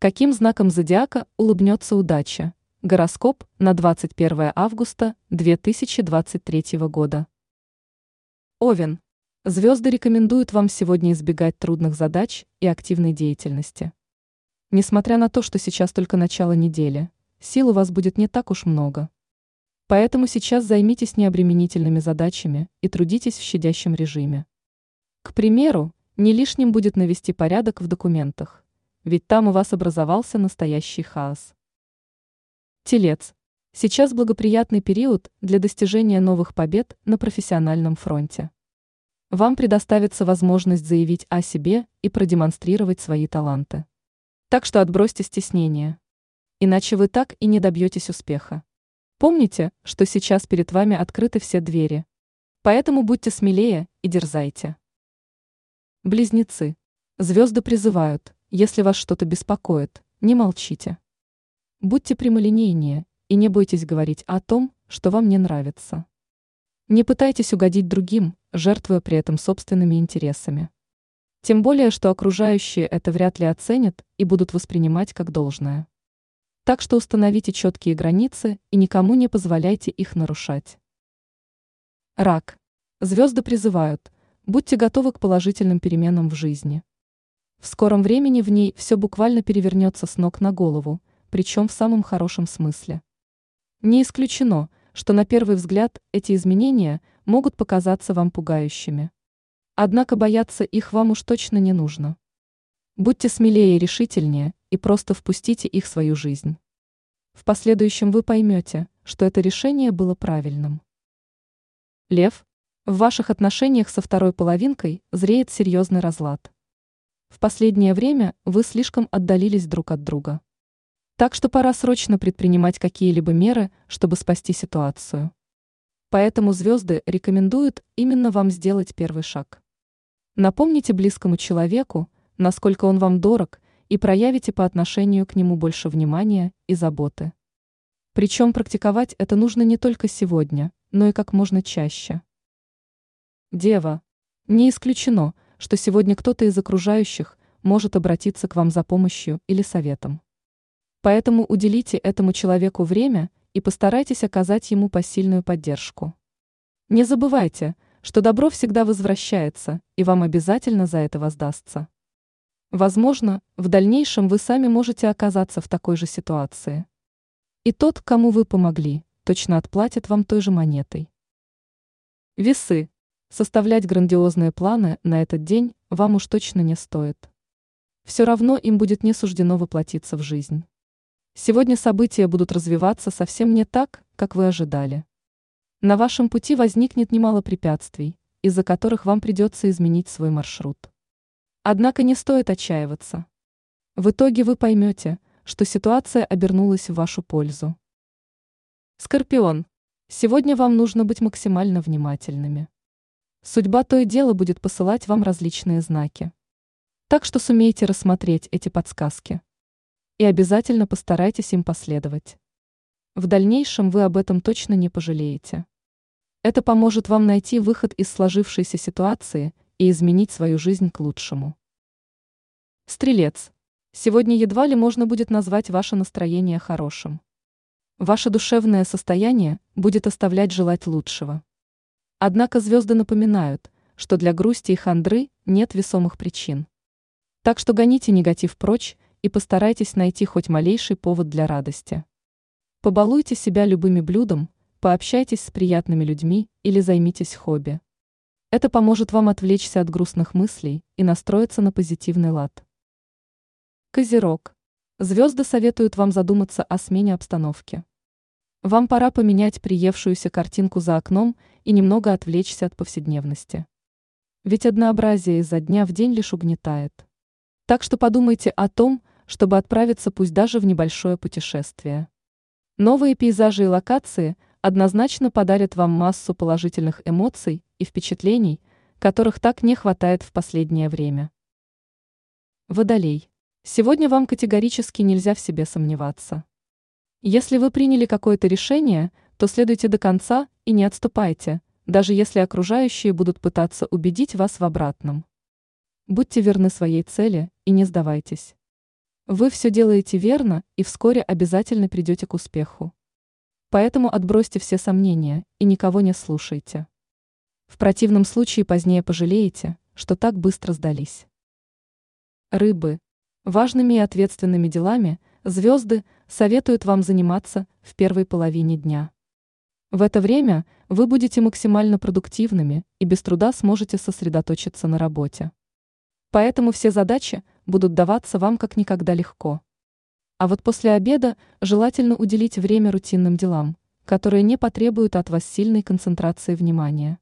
Каким знаком зодиака улыбнется удача? Гороскоп на 21 августа 2023 года. Овен. Звезды рекомендуют вам сегодня избегать трудных задач и активной деятельности. Несмотря на то, что сейчас только начало недели, сил у вас будет не так уж много. Поэтому сейчас займитесь необременительными задачами и трудитесь в щадящем режиме. К примеру, не лишним будет навести порядок в документах ведь там у вас образовался настоящий хаос. Телец. Сейчас благоприятный период для достижения новых побед на профессиональном фронте. Вам предоставится возможность заявить о себе и продемонстрировать свои таланты. Так что отбросьте стеснение. Иначе вы так и не добьетесь успеха. Помните, что сейчас перед вами открыты все двери. Поэтому будьте смелее и дерзайте. Близнецы. Звезды призывают – если вас что-то беспокоит, не молчите. Будьте прямолинейнее и не бойтесь говорить о том, что вам не нравится. Не пытайтесь угодить другим, жертвуя при этом собственными интересами. Тем более, что окружающие это вряд ли оценят и будут воспринимать как должное. Так что установите четкие границы и никому не позволяйте их нарушать. Рак. Звезды призывают, будьте готовы к положительным переменам в жизни. В скором времени в ней все буквально перевернется с ног на голову, причем в самом хорошем смысле. Не исключено, что на первый взгляд эти изменения могут показаться вам пугающими. Однако бояться их вам уж точно не нужно. Будьте смелее и решительнее и просто впустите их в свою жизнь. В последующем вы поймете, что это решение было правильным. Лев, в ваших отношениях со второй половинкой зреет серьезный разлад. В последнее время вы слишком отдалились друг от друга. Так что пора срочно предпринимать какие-либо меры, чтобы спасти ситуацию. Поэтому звезды рекомендуют именно вам сделать первый шаг. Напомните близкому человеку, насколько он вам дорог, и проявите по отношению к нему больше внимания и заботы. Причем практиковать это нужно не только сегодня, но и как можно чаще. Дева. Не исключено – что сегодня кто-то из окружающих может обратиться к вам за помощью или советом. Поэтому уделите этому человеку время и постарайтесь оказать ему посильную поддержку. Не забывайте, что добро всегда возвращается, и вам обязательно за это воздастся. Возможно, в дальнейшем вы сами можете оказаться в такой же ситуации. И тот, кому вы помогли, точно отплатит вам той же монетой. Весы. Составлять грандиозные планы на этот день вам уж точно не стоит. Все равно им будет не суждено воплотиться в жизнь. Сегодня события будут развиваться совсем не так, как вы ожидали. На вашем пути возникнет немало препятствий, из-за которых вам придется изменить свой маршрут. Однако не стоит отчаиваться. В итоге вы поймете, что ситуация обернулась в вашу пользу. Скорпион. Сегодня вам нужно быть максимально внимательными. Судьба то и дело будет посылать вам различные знаки. Так что сумейте рассмотреть эти подсказки. И обязательно постарайтесь им последовать. В дальнейшем вы об этом точно не пожалеете. Это поможет вам найти выход из сложившейся ситуации и изменить свою жизнь к лучшему. Стрелец. Сегодня едва ли можно будет назвать ваше настроение хорошим. Ваше душевное состояние будет оставлять желать лучшего. Однако звезды напоминают, что для грусти и хандры нет весомых причин. Так что гоните негатив прочь и постарайтесь найти хоть малейший повод для радости. Побалуйте себя любыми блюдом, пообщайтесь с приятными людьми или займитесь хобби. Это поможет вам отвлечься от грустных мыслей и настроиться на позитивный лад. Козерог. Звезды советуют вам задуматься о смене обстановки. Вам пора поменять приевшуюся картинку за окном и немного отвлечься от повседневности. Ведь однообразие изо дня в день лишь угнетает. Так что подумайте о том, чтобы отправиться пусть даже в небольшое путешествие. Новые пейзажи и локации однозначно подарят вам массу положительных эмоций и впечатлений, которых так не хватает в последнее время. Водолей. Сегодня вам категорически нельзя в себе сомневаться. Если вы приняли какое-то решение, то следуйте до конца и не отступайте, даже если окружающие будут пытаться убедить вас в обратном. Будьте верны своей цели и не сдавайтесь. Вы все делаете верно и вскоре обязательно придете к успеху. Поэтому отбросьте все сомнения и никого не слушайте. В противном случае позднее пожалеете, что так быстро сдались. Рыбы. Важными и ответственными делами звезды советуют вам заниматься в первой половине дня. В это время вы будете максимально продуктивными и без труда сможете сосредоточиться на работе. Поэтому все задачи будут даваться вам как никогда легко. А вот после обеда желательно уделить время рутинным делам, которые не потребуют от вас сильной концентрации внимания.